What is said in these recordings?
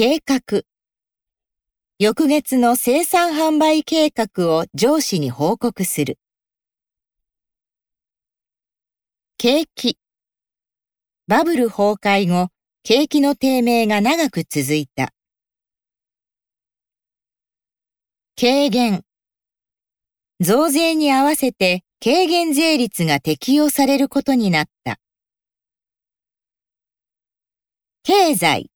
計画。翌月の生産販売計画を上司に報告する。景気。バブル崩壊後、景気の低迷が長く続いた。軽減。増税に合わせて軽減税率が適用されることになった。経済。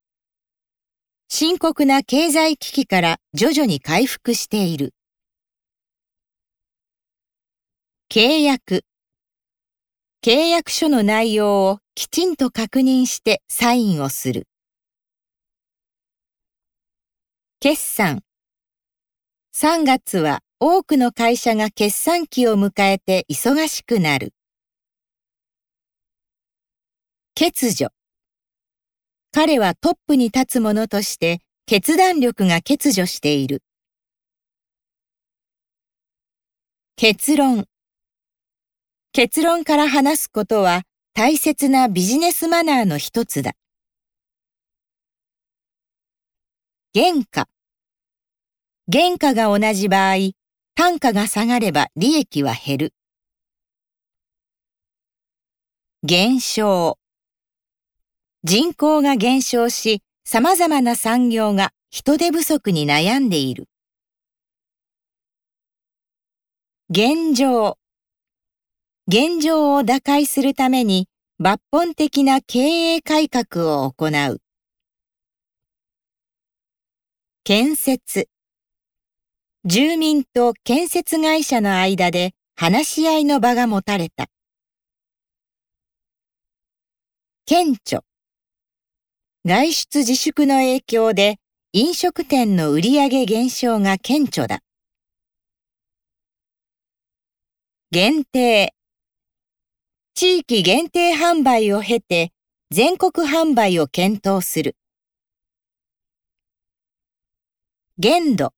深刻な経済危機から徐々に回復している。契約。契約書の内容をきちんと確認してサインをする。決算。3月は多くの会社が決算期を迎えて忙しくなる。欠如。彼はトップに立つ者として決断力が欠如している。結論結論から話すことは大切なビジネスマナーの一つだ。原価原価が同じ場合、単価が下がれば利益は減る。減少人口が減少し、様々な産業が人手不足に悩んでいる。現状。現状を打開するために抜本的な経営改革を行う。建設。住民と建設会社の間で話し合いの場が持たれた。顕著。外出自粛の影響で飲食店の売上減少が顕著だ。限定。地域限定販売を経て全国販売を検討する。限度。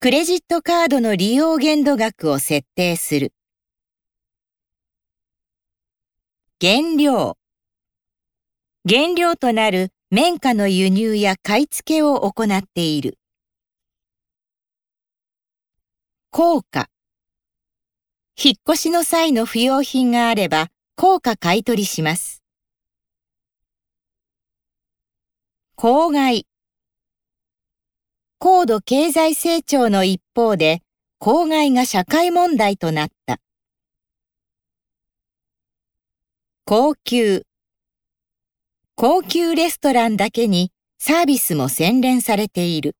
クレジットカードの利用限度額を設定する。原料。原料となる綿花の輸入や買い付けを行っている。効果。引っ越しの際の不要品があれば、効果買い取りします。公害。高度経済成長の一方で、公害が社会問題となった。高級。高級レストランだけにサービスも洗練されている。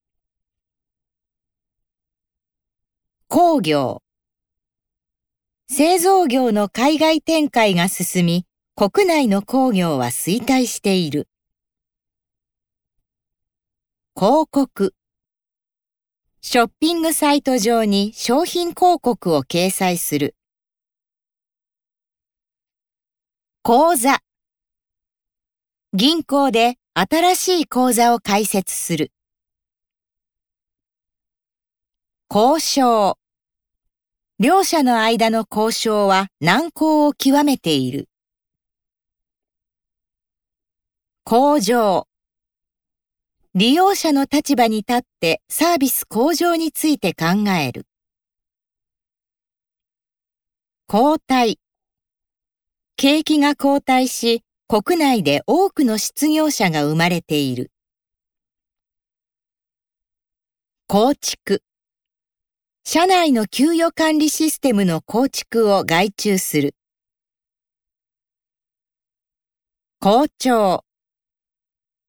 工業製造業の海外展開が進み、国内の工業は衰退している。広告ショッピングサイト上に商品広告を掲載する。講座銀行で新しい口座を開設する。交渉。両者の間の交渉は難航を極めている。向上。利用者の立場に立ってサービス向上について考える。交代。景気が後退し、国内で多くの失業者が生まれている。構築。社内の給与管理システムの構築を外注する。校長。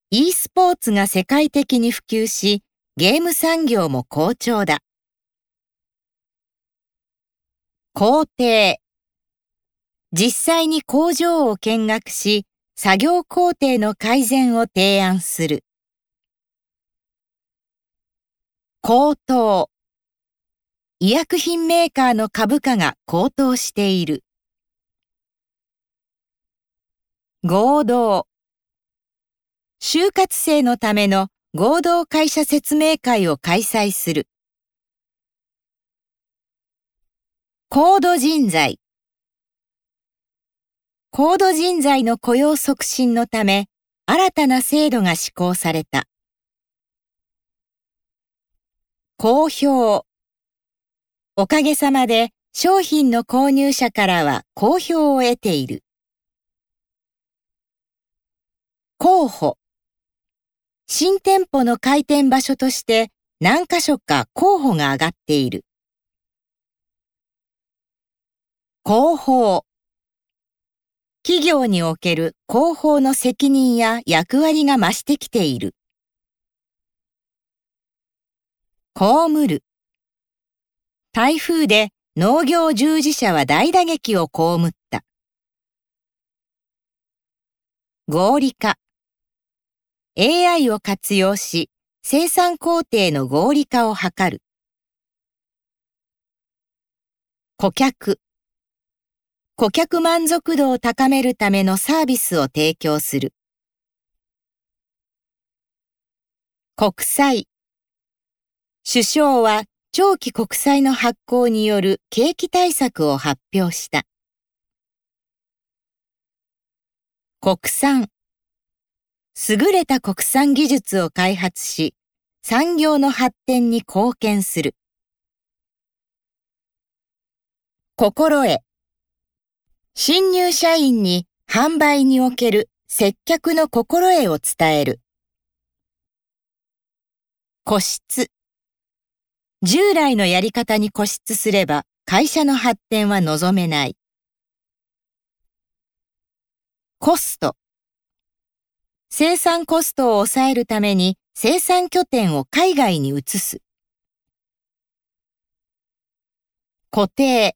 e スポーツが世界的に普及し、ゲーム産業も好調だ。工程。実際に工場を見学し、作業工程の改善を提案する。高騰。医薬品メーカーの株価が高騰している。合同。就活生のための合同会社説明会を開催する。高度人材。高度人材の雇用促進のため、新たな制度が施行された。好評。おかげさまで商品の購入者からは好評を得ている。候補。新店舗の開店場所として何箇所か候補が上がっている。広報。企業における広報の責任や役割が増してきている。被る。台風で農業従事者は大打撃を被った。合理化。AI を活用し、生産工程の合理化を図る。顧客。顧客満足度を高めるためのサービスを提供する。国債。首相は長期国債の発行による景気対策を発表した。国産。優れた国産技術を開発し、産業の発展に貢献する。心得。新入社員に販売における接客の心得を伝える。個室。従来のやり方に固執すれば会社の発展は望めない。コスト。生産コストを抑えるために生産拠点を海外に移す。固定。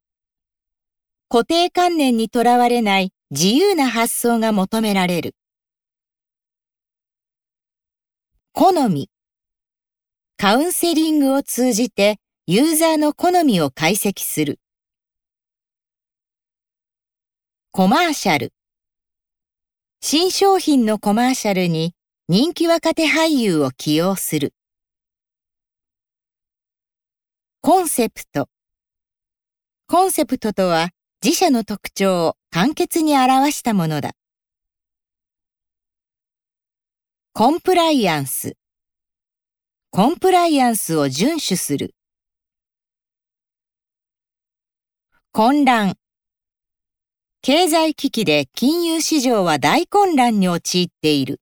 固定観念にとらわれない自由な発想が求められる。好み。カウンセリングを通じてユーザーの好みを解析する。コマーシャル。新商品のコマーシャルに人気若手俳優を起用する。コンセプト。コンセプトとは自社の特徴を簡潔に表したものだ。コンプライアンス。コンプライアンスを遵守する。混乱。経済危機で金融市場は大混乱に陥っている。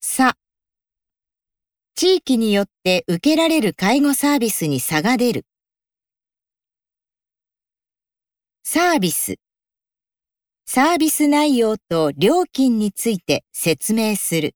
差。地域によって受けられる介護サービスに差が出る。サービス。サービス内容と料金について説明する。